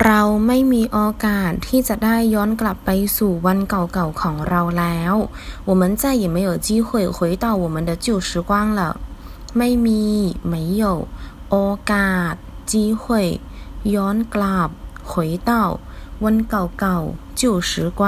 เราไม่มีโอกาสที่จะได้ย้อนกลับไปสู่วันเก่าๆของเราแล้ว我们再也没有机会回到我们的旧时光了ไม่มี没有โอกาส机会ย้อนกลับ回到วันเก่าๆ旧时光